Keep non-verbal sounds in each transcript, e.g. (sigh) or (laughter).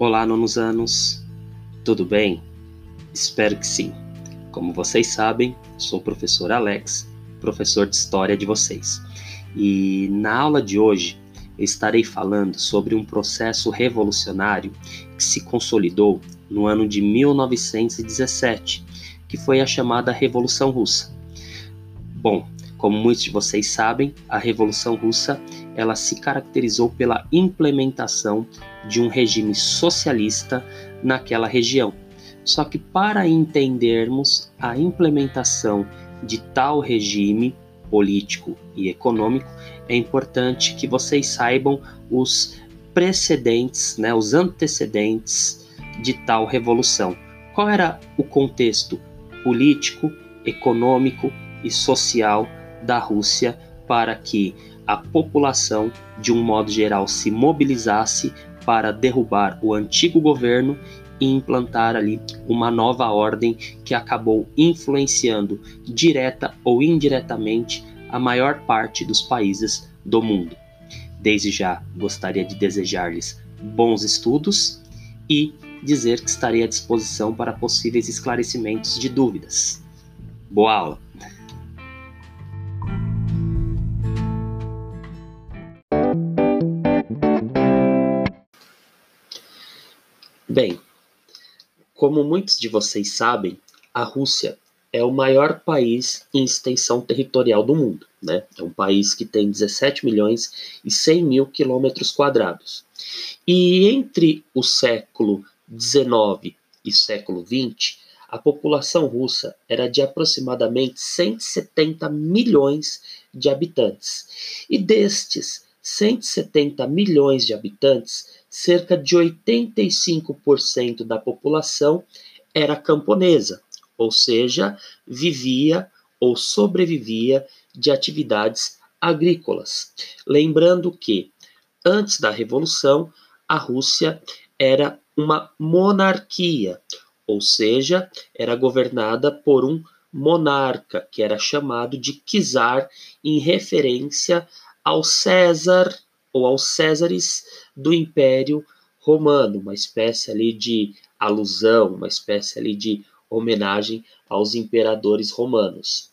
Olá, nonos anos. Tudo bem? Espero que sim. Como vocês sabem, sou o professor Alex, professor de história de vocês. E na aula de hoje eu estarei falando sobre um processo revolucionário que se consolidou no ano de 1917, que foi a chamada Revolução Russa. Bom, como muitos de vocês sabem, a Revolução Russa ela se caracterizou pela implementação de um regime socialista naquela região. Só que para entendermos a implementação de tal regime político e econômico, é importante que vocês saibam os precedentes, né, os antecedentes de tal revolução. Qual era o contexto político, econômico e social da Rússia para que a população, de um modo geral, se mobilizasse para derrubar o antigo governo e implantar ali uma nova ordem que acabou influenciando direta ou indiretamente a maior parte dos países do mundo. Desde já gostaria de desejar-lhes bons estudos e dizer que estarei à disposição para possíveis esclarecimentos de dúvidas. Boa aula! Bem, como muitos de vocês sabem, a Rússia é o maior país em extensão territorial do mundo. Né? É um país que tem 17 milhões e 100 mil quilômetros quadrados. E entre o século XIX e século XX, a população russa era de aproximadamente 170 milhões de habitantes. E destes 170 milhões de habitantes, cerca de 85% da população era camponesa, ou seja, vivia ou sobrevivia de atividades agrícolas. Lembrando que, antes da Revolução, a Rússia era uma monarquia, ou seja, era governada por um monarca, que era chamado de czar, em referência ao César ou aos Césares do Império Romano, uma espécie ali de alusão, uma espécie ali de homenagem aos imperadores romanos.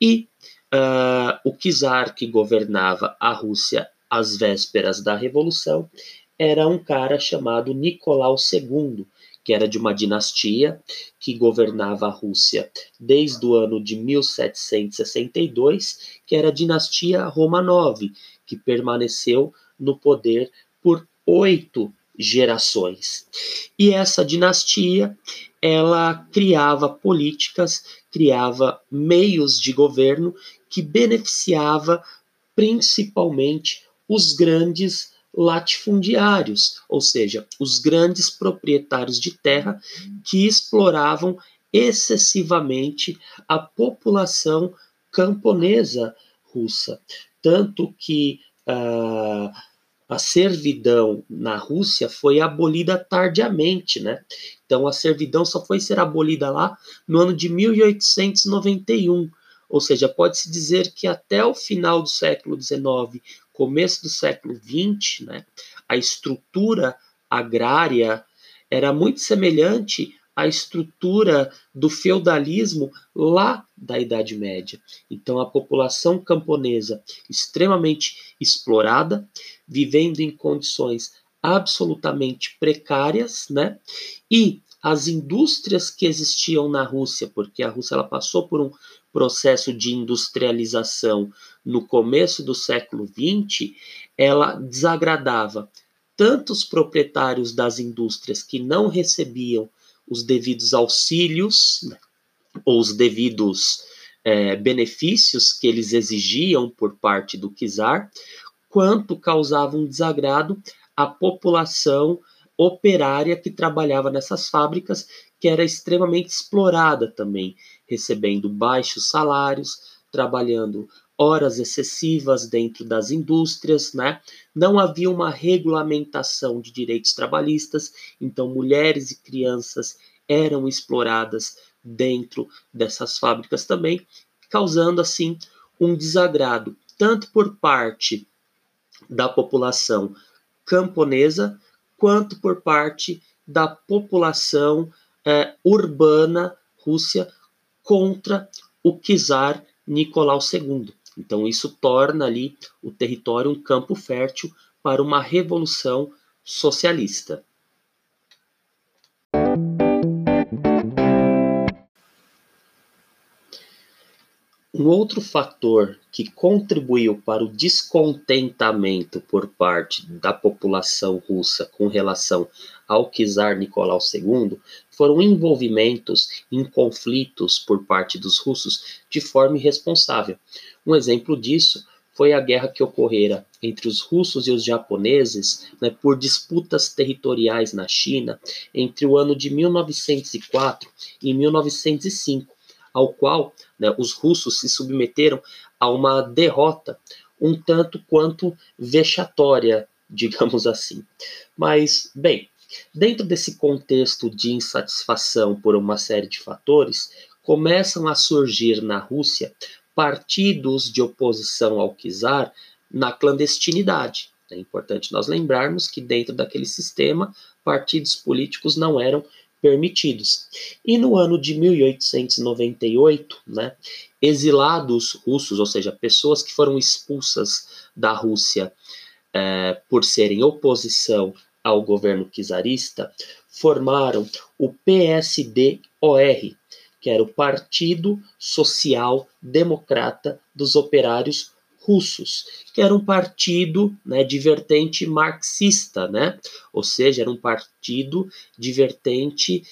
E uh, o czar que governava a Rússia às vésperas da Revolução era um cara chamado Nicolau II, que era de uma dinastia que governava a Rússia desde o ano de 1762, que era a dinastia Romanov, que permaneceu no poder por oito gerações. E essa dinastia, ela criava políticas, criava meios de governo que beneficiava principalmente os grandes latifundiários, ou seja, os grandes proprietários de terra que exploravam excessivamente a população camponesa russa. Tanto que uh, a servidão na Rússia foi abolida tardiamente, né? Então a servidão só foi ser abolida lá no ano de 1891. Ou seja, pode-se dizer que até o final do século XIX, começo do século XX, né, a estrutura agrária era muito semelhante à estrutura do feudalismo lá da Idade Média. Então, a população camponesa extremamente explorada, vivendo em condições absolutamente precárias, né? E as indústrias que existiam na Rússia, porque a Rússia ela passou por um processo de industrialização no começo do século XX, ela desagradava tanto os proprietários das indústrias que não recebiam os devidos auxílios né, ou os devidos é, benefícios que eles exigiam por parte do czar, quanto causava um desagrado à população operária que trabalhava nessas fábricas, que era extremamente explorada também recebendo baixos salários, trabalhando horas excessivas dentro das indústrias, né? Não havia uma regulamentação de direitos trabalhistas, então mulheres e crianças eram exploradas dentro dessas fábricas também, causando assim um desagrado tanto por parte da população camponesa quanto por parte da população é, urbana Rússia contra o czar Nicolau II. Então isso torna ali o território um campo fértil para uma revolução socialista. Um outro fator que contribuiu para o descontentamento por parte da população russa com relação ao czar Nicolau II foram envolvimentos em conflitos por parte dos russos de forma irresponsável. Um exemplo disso foi a guerra que ocorrera entre os russos e os japoneses né, por disputas territoriais na China entre o ano de 1904 e 1905 ao qual né, os russos se submeteram a uma derrota um tanto quanto vexatória, digamos assim. Mas, bem, dentro desse contexto de insatisfação por uma série de fatores, começam a surgir na Rússia partidos de oposição ao czar na clandestinidade. É importante nós lembrarmos que dentro daquele sistema, partidos políticos não eram permitidos. E no ano de 1898, né, exilados russos, ou seja, pessoas que foram expulsas da Rússia é, por serem oposição ao governo czarista, formaram o PSD-OR, que era o Partido Social Democrata dos Operários russos, que era um partido né, de vertente marxista, né? ou seja, era um partido de vertente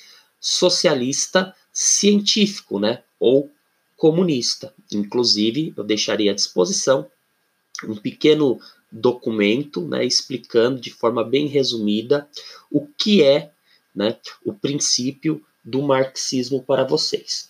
socialista científico, né? ou comunista. Inclusive, eu deixaria à disposição um pequeno documento né, explicando de forma bem resumida o que é né, o princípio do marxismo para vocês.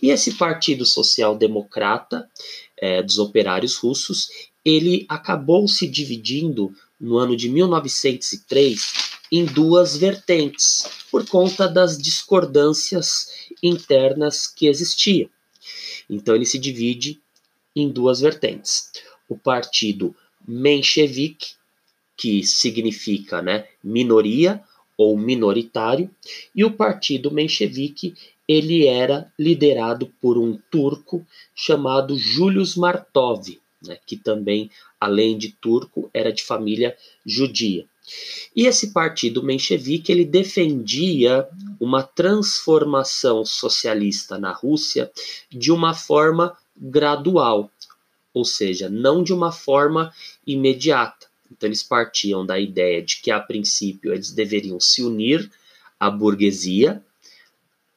E esse Partido Social Democrata é, dos operários russos, ele acabou se dividindo no ano de 1903 em duas vertentes, por conta das discordâncias internas que existiam. Então ele se divide em duas vertentes. O partido menchevique, que significa né, minoria ou minoritário, e o partido menchevique ele era liderado por um turco chamado Julius Martov, né, que também, além de turco, era de família judia. E esse partido menchevique ele defendia uma transformação socialista na Rússia de uma forma gradual, ou seja, não de uma forma imediata. Então eles partiam da ideia de que a princípio eles deveriam se unir à burguesia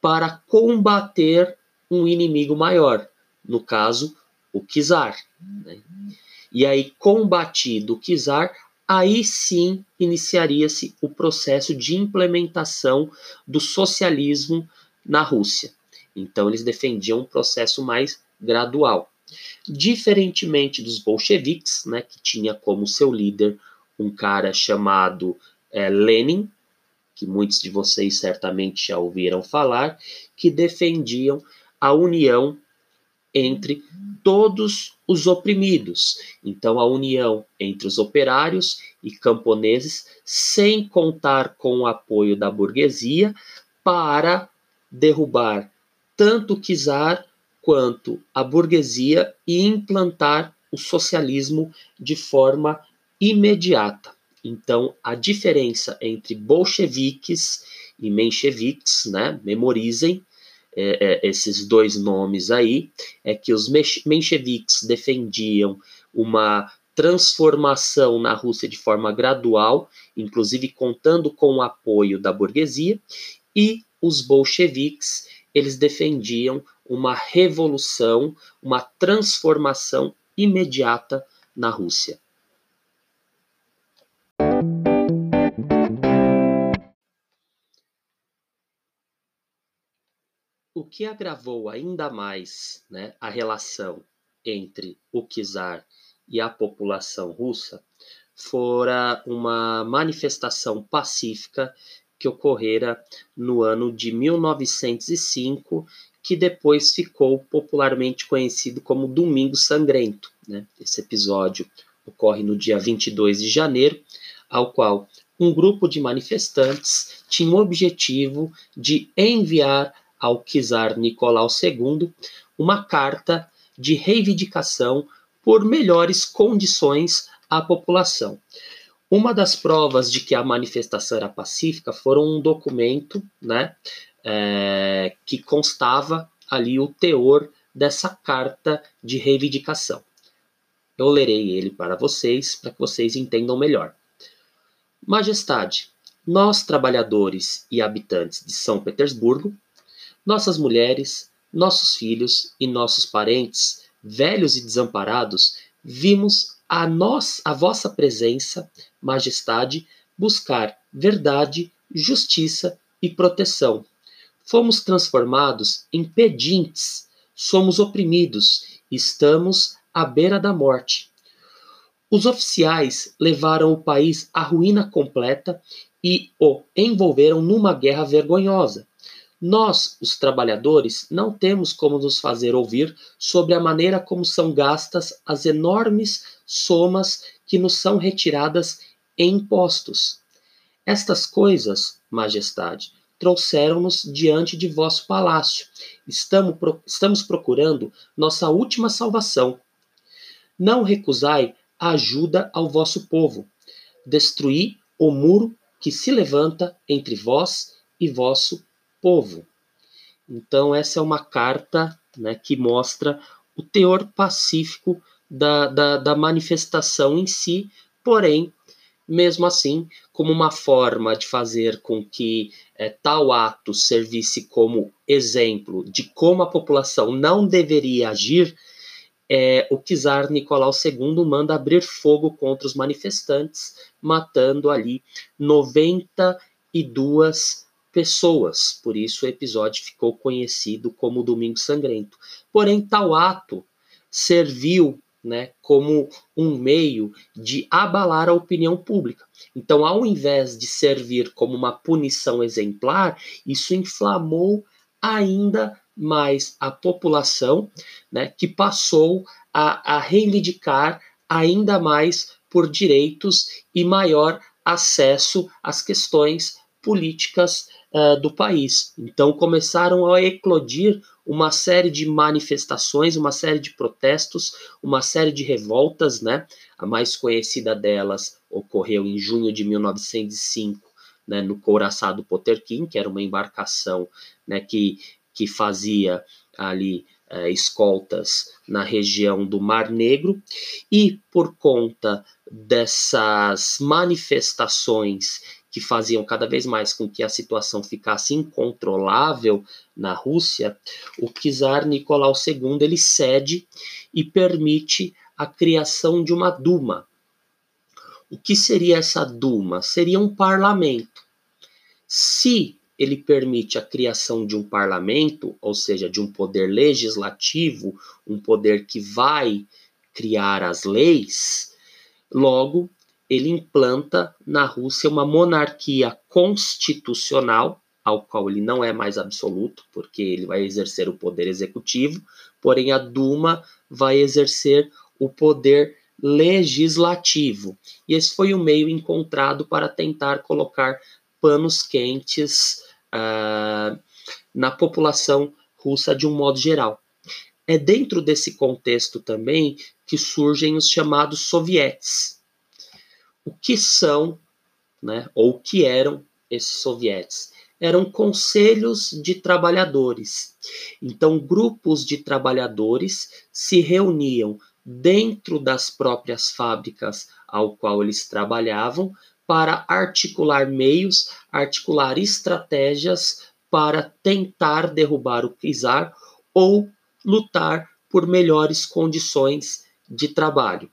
para combater um inimigo maior, no caso, o czar. Né? E aí, combatido o czar, aí sim iniciaria-se o processo de implementação do socialismo na Rússia. Então, eles defendiam um processo mais gradual. Diferentemente dos bolcheviques, né, que tinha como seu líder um cara chamado é, Lenin, que muitos de vocês certamente já ouviram falar, que defendiam a união entre todos os oprimidos. Então, a união entre os operários e camponeses, sem contar com o apoio da burguesia, para derrubar tanto o czar quanto a burguesia e implantar o socialismo de forma imediata. Então, a diferença entre bolcheviques e mencheviques, né, memorizem é, é, esses dois nomes aí, é que os mencheviques defendiam uma transformação na Rússia de forma gradual, inclusive contando com o apoio da burguesia, e os bolcheviques, eles defendiam uma revolução, uma transformação imediata na Rússia. O que agravou ainda mais né, a relação entre o czar e a população russa fora uma manifestação pacífica que ocorrera no ano de 1905, que depois ficou popularmente conhecido como Domingo Sangrento. Né? Esse episódio ocorre no dia 22 de janeiro, ao qual um grupo de manifestantes tinha o objetivo de enviar ao czar Nicolau II uma carta de reivindicação por melhores condições à população. Uma das provas de que a manifestação era pacífica foram um documento né, é, que constava ali o teor dessa carta de reivindicação. Eu lerei ele para vocês, para que vocês entendam melhor. Majestade, nós, trabalhadores e habitantes de São Petersburgo, nossas mulheres, nossos filhos e nossos parentes, velhos e desamparados, vimos a nós, a vossa presença, majestade, buscar verdade, justiça e proteção. Fomos transformados em pedintes, somos oprimidos, estamos à beira da morte. Os oficiais levaram o país à ruína completa e o envolveram numa guerra vergonhosa. Nós, os trabalhadores, não temos como nos fazer ouvir sobre a maneira como são gastas as enormes somas que nos são retiradas em impostos. Estas coisas, Majestade, trouxeram-nos diante de vosso palácio. Estamos, estamos procurando nossa última salvação. Não recusai a ajuda ao vosso povo. Destruí o muro que se levanta entre vós e vosso povo. Então, essa é uma carta né, que mostra o teor pacífico da, da, da manifestação em si, porém, mesmo assim, como uma forma de fazer com que é, tal ato servisse como exemplo de como a população não deveria agir, é, o czar Nicolau II manda abrir fogo contra os manifestantes, matando ali 92 pessoas. Por isso o episódio ficou conhecido como Domingo Sangrento. Porém, tal ato serviu né, como um meio de abalar a opinião pública. Então, ao invés de servir como uma punição exemplar, isso inflamou ainda mais a população, né, que passou a, a reivindicar ainda mais por direitos e maior acesso às questões políticas uh, do país. Então começaram a eclodir uma série de manifestações, uma série de protestos, uma série de revoltas, né? A mais conhecida delas ocorreu em junho de 1905, né, no Couraçado Poterkin, que era uma embarcação né, que que fazia ali é, escoltas na região do Mar Negro, e por conta dessas manifestações que faziam cada vez mais com que a situação ficasse incontrolável na Rússia, o czar Nicolau II ele cede e permite a criação de uma Duma. O que seria essa Duma? Seria um parlamento. Se ele permite a criação de um parlamento, ou seja, de um poder legislativo, um poder que vai criar as leis, logo ele implanta na Rússia uma monarquia constitucional, ao qual ele não é mais absoluto, porque ele vai exercer o poder executivo, porém a Duma vai exercer o poder legislativo. E esse foi o meio encontrado para tentar colocar panos quentes uh, na população russa de um modo geral. É dentro desse contexto também que surgem os chamados sovietes. O que são, né, ou o que eram esses sovietes? Eram conselhos de trabalhadores. Então, grupos de trabalhadores se reuniam dentro das próprias fábricas ao qual eles trabalhavam para articular meios, articular estratégias para tentar derrubar o czar ou lutar por melhores condições de trabalho.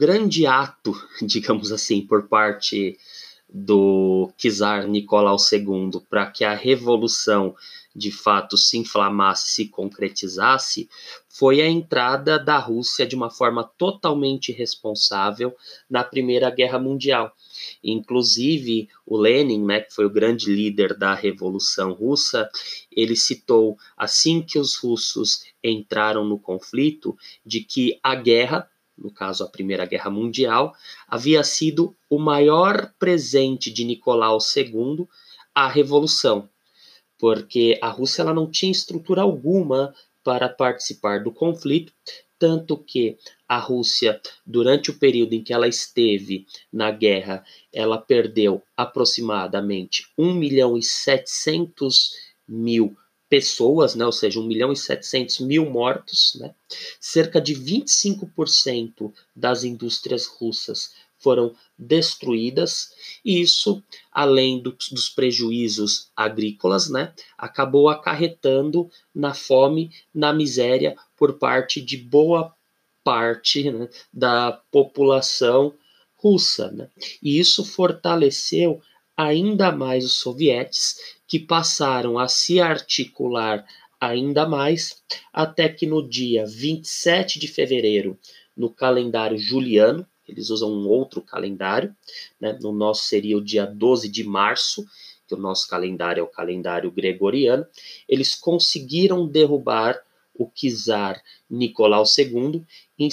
Grande ato, (laughs) digamos assim, por parte do czar Nicolau II para que a revolução de fato se inflamasse, se concretizasse, foi a entrada da Rússia de uma forma totalmente responsável na Primeira Guerra Mundial. Inclusive, o Lenin, né, que foi o grande líder da Revolução Russa, ele citou, assim que os russos entraram no conflito, de que a guerra, no caso a Primeira Guerra Mundial, havia sido o maior presente de Nicolau II à Revolução, porque a Rússia ela não tinha estrutura alguma para participar do conflito, tanto que a Rússia, durante o período em que ela esteve na guerra, ela perdeu aproximadamente 1 milhão e 700 mil pessoas, né, ou seja, 1 milhão e 700 mil mortos, né, cerca de 25% das indústrias russas foram destruídas, e isso, além do, dos prejuízos agrícolas, né, acabou acarretando na fome, na miséria por parte de boa parte né, da população russa. Né? E isso fortaleceu ainda mais os sovietes, que passaram a se articular ainda mais, até que no dia 27 de fevereiro, no calendário juliano, eles usam um outro calendário, né? no nosso seria o dia 12 de março, que o nosso calendário é o calendário gregoriano, eles conseguiram derrubar o czar Nicolau II e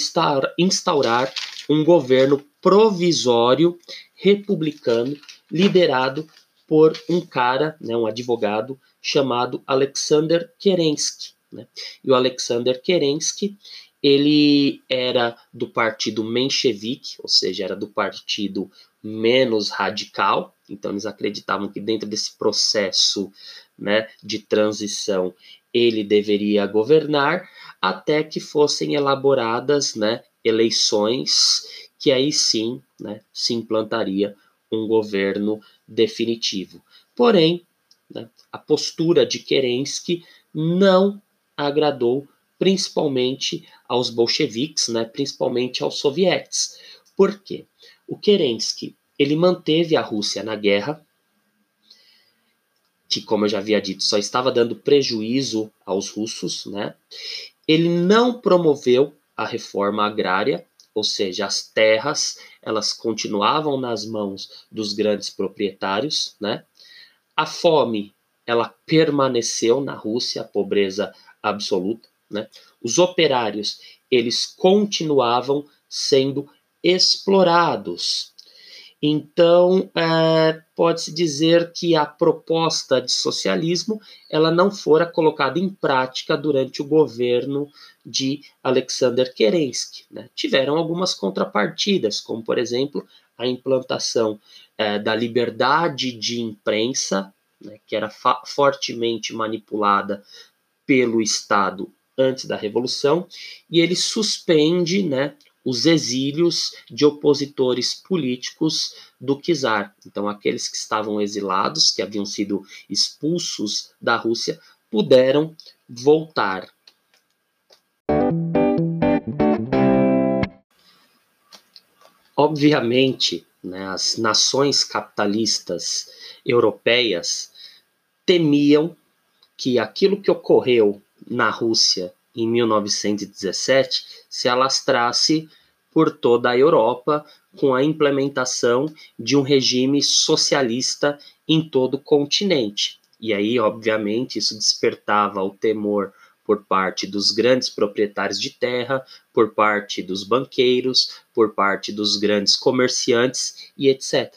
instaurar um governo provisório republicano liderado por um cara, né, um advogado chamado Alexander Kerensky. Né? E o Alexander Kerensky ele era do partido menchevique, ou seja, era do partido menos radical. Então eles acreditavam que dentro desse processo né, de transição ele deveria governar até que fossem elaboradas né, eleições que aí sim né, se implantaria um governo definitivo. Porém, né, a postura de Kerensky não agradou principalmente aos bolcheviques, né, principalmente aos sovietes. Por quê? O Kerensky ele manteve a Rússia na guerra, que, como eu já havia dito, só estava dando prejuízo aos russos, né? Ele não promoveu a reforma agrária, ou seja, as terras elas continuavam nas mãos dos grandes proprietários, né? A fome ela permaneceu na Rússia, a pobreza absoluta, né? Os operários eles continuavam sendo explorados. Então, é, pode-se dizer que a proposta de socialismo ela não fora colocada em prática durante o governo de Alexander Kerensky. Né? Tiveram algumas contrapartidas, como, por exemplo, a implantação é, da liberdade de imprensa, né, que era fortemente manipulada pelo Estado antes da Revolução, e ele suspende né, os exílios de opositores políticos do czar. Então, aqueles que estavam exilados, que haviam sido expulsos da Rússia, puderam voltar. Obviamente, né, as nações capitalistas europeias temiam que aquilo que ocorreu na Rússia em 1917 se alastrasse por toda a Europa com a implementação de um regime socialista em todo o continente. E aí, obviamente, isso despertava o temor por parte dos grandes proprietários de terra, por parte dos banqueiros, por parte dos grandes comerciantes e etc.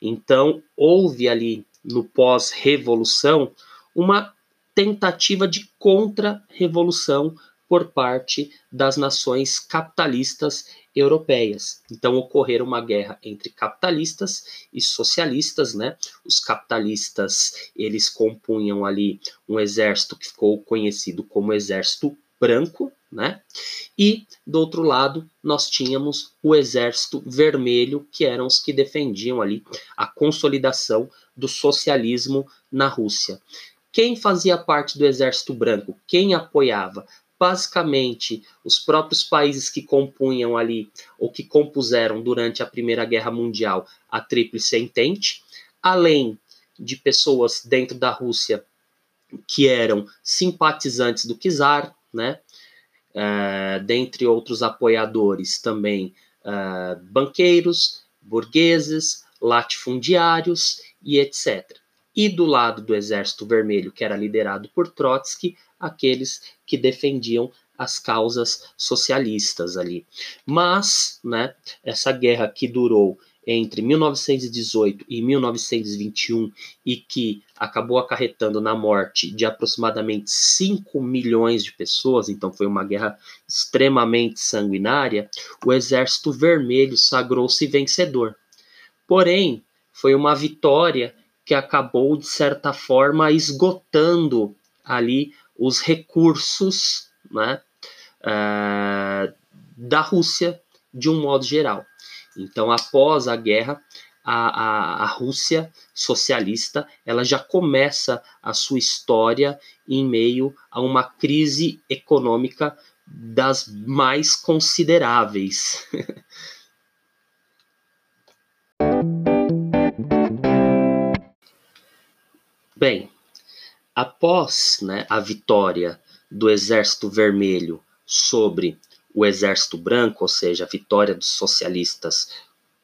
Então, houve ali no pós-revolução uma tentativa de contra-revolução por parte das nações capitalistas europeias. Então ocorreu uma guerra entre capitalistas e socialistas, né? Os capitalistas, eles compunham ali um exército que ficou conhecido como exército branco, né? E do outro lado, nós tínhamos o exército vermelho, que eram os que defendiam ali a consolidação do socialismo na Rússia. Quem fazia parte do Exército Branco? Quem apoiava? Basicamente, os próprios países que compunham ali, ou que compuseram durante a Primeira Guerra Mundial, a Tríplice Entente, além de pessoas dentro da Rússia que eram simpatizantes do czar, né? Uh, dentre outros apoiadores também uh, banqueiros, burgueses, latifundiários e etc. E do lado do Exército Vermelho, que era liderado por Trotsky, aqueles que defendiam as causas socialistas ali. Mas, né, essa guerra que durou entre 1918 e 1921 e que acabou acarretando na morte de aproximadamente 5 milhões de pessoas, então foi uma guerra extremamente sanguinária, o Exército Vermelho sagrou-se vencedor. Porém, foi uma vitória que acabou, de certa forma, esgotando ali os recursos né, uh, da Rússia de um modo geral. Então, após a guerra, a, a, a, Rússia socialista ela já começa a sua história em meio a uma crise econômica das mais consideráveis. (laughs) Bem, após né, a vitória do Exército Vermelho sobre o Exército Branco, ou seja, a vitória dos socialistas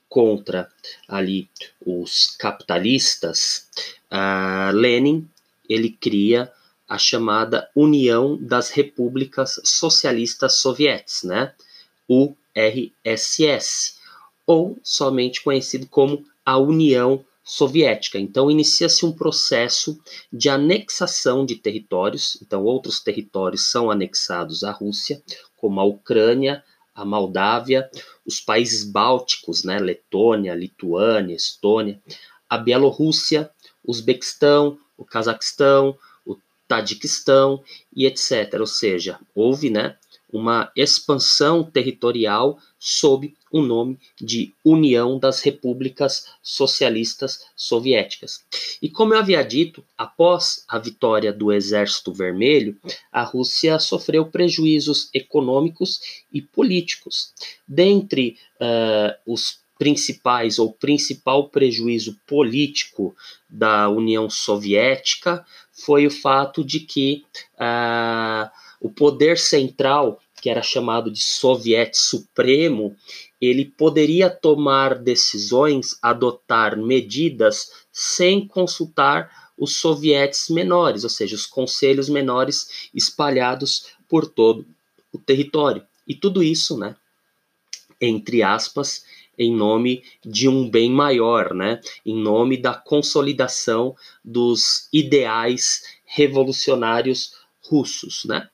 contra ali os capitalistas, uh, Lenin ele cria a chamada União das Repúblicas Socialistas Soviéticas, né? URSS, ou somente conhecido como a União Soviética. Então inicia-se um processo de anexação de territórios, então outros territórios são anexados à Rússia, como a Ucrânia, a Moldávia, os países bálticos, né, Letônia, Lituânia, Estônia, a Bielorrússia, Uzbequistão, o Cazaquistão, o Tadiquistão e etc. Ou seja, houve né, uma expansão territorial sob o nome de União das Repúblicas Socialistas Soviéticas. E como eu havia dito, após a vitória do Exército Vermelho, a Rússia sofreu prejuízos econômicos e políticos. Dentre uh, os principais ou principal prejuízo político da União Soviética foi o fato de que uh, o poder central que era chamado de Soviete Supremo, ele poderia tomar decisões, adotar medidas sem consultar os sovietes menores, ou seja, os conselhos menores espalhados por todo o território. E tudo isso, né, entre aspas, em nome de um bem maior, né, em nome da consolidação dos ideais revolucionários russos, né?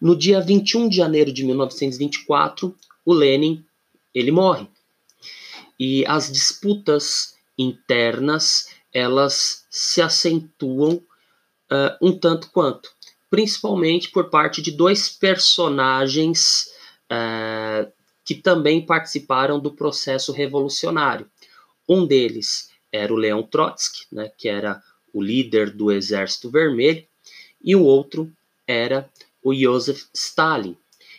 No dia 21 de janeiro de 1924, o Lenin ele morre. E as disputas internas elas se acentuam uh, um tanto quanto, principalmente por parte de dois personagens uh, que também participaram do processo revolucionário. Um deles era o Leon Trotsky, né, que era o líder do Exército Vermelho, e o outro era o Joseph Stalin.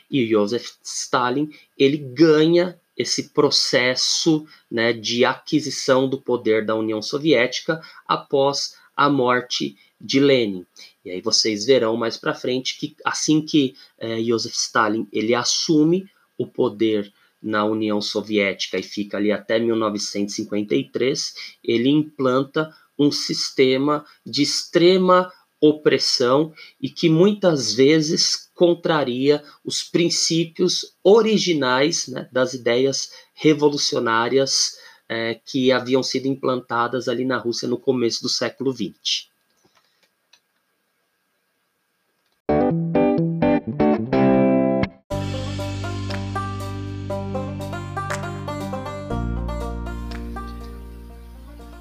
E o Joseph Stalin ele ganha esse processo né, de aquisição do poder da União Soviética após a morte de Lenin. E aí vocês verão mais para frente que assim que é, Joseph Stalin ele assume o poder na União Soviética e fica ali até 1953, ele implanta um sistema de extrema opressão e que muitas vezes contraria os princípios originais né, das ideias revolucionárias é, que haviam sido implantadas ali na Rússia no começo do século XX.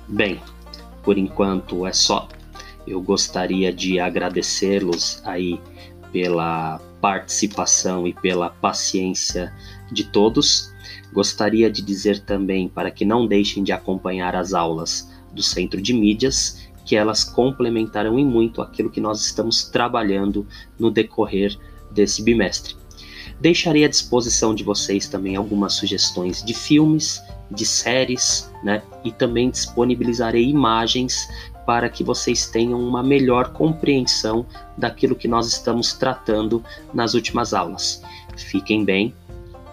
Bem, por enquanto é só. Eu gostaria de agradecê-los aí pela participação e pela paciência de todos. Gostaria de dizer também para que não deixem de acompanhar as aulas do Centro de Mídias, que elas complementarão em muito aquilo que nós estamos trabalhando no decorrer desse bimestre. Deixarei à disposição de vocês também algumas sugestões de filmes de séries, né? E também disponibilizarei imagens para que vocês tenham uma melhor compreensão daquilo que nós estamos tratando nas últimas aulas. Fiquem bem,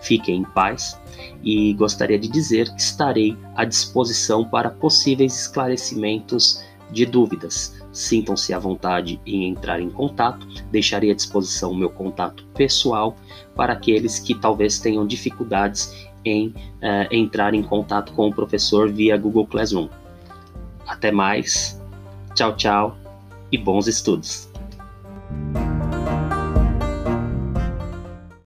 fiquem em paz e gostaria de dizer que estarei à disposição para possíveis esclarecimentos de dúvidas. Sintam-se à vontade em entrar em contato, deixarei à disposição o meu contato pessoal para aqueles que talvez tenham dificuldades em uh, entrar em contato com o professor via Google Classroom. Até mais, tchau, tchau e bons estudos!